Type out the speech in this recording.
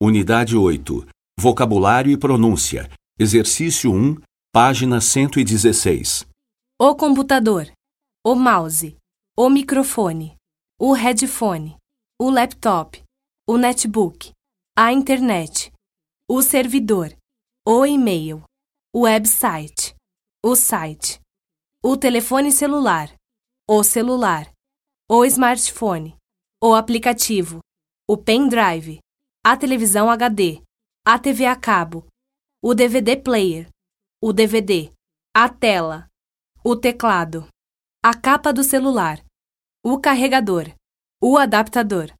Unidade 8. Vocabulário e pronúncia. Exercício 1, página 116. O computador, o mouse, o microfone, o headphone, o laptop, o netbook, a internet, o servidor, o e-mail, o website, o site, o telefone celular, o celular, o smartphone, o aplicativo, o pendrive, a televisão HD, a TV a cabo, o DVD player, o DVD, a tela, o teclado, a capa do celular, o carregador, o adaptador.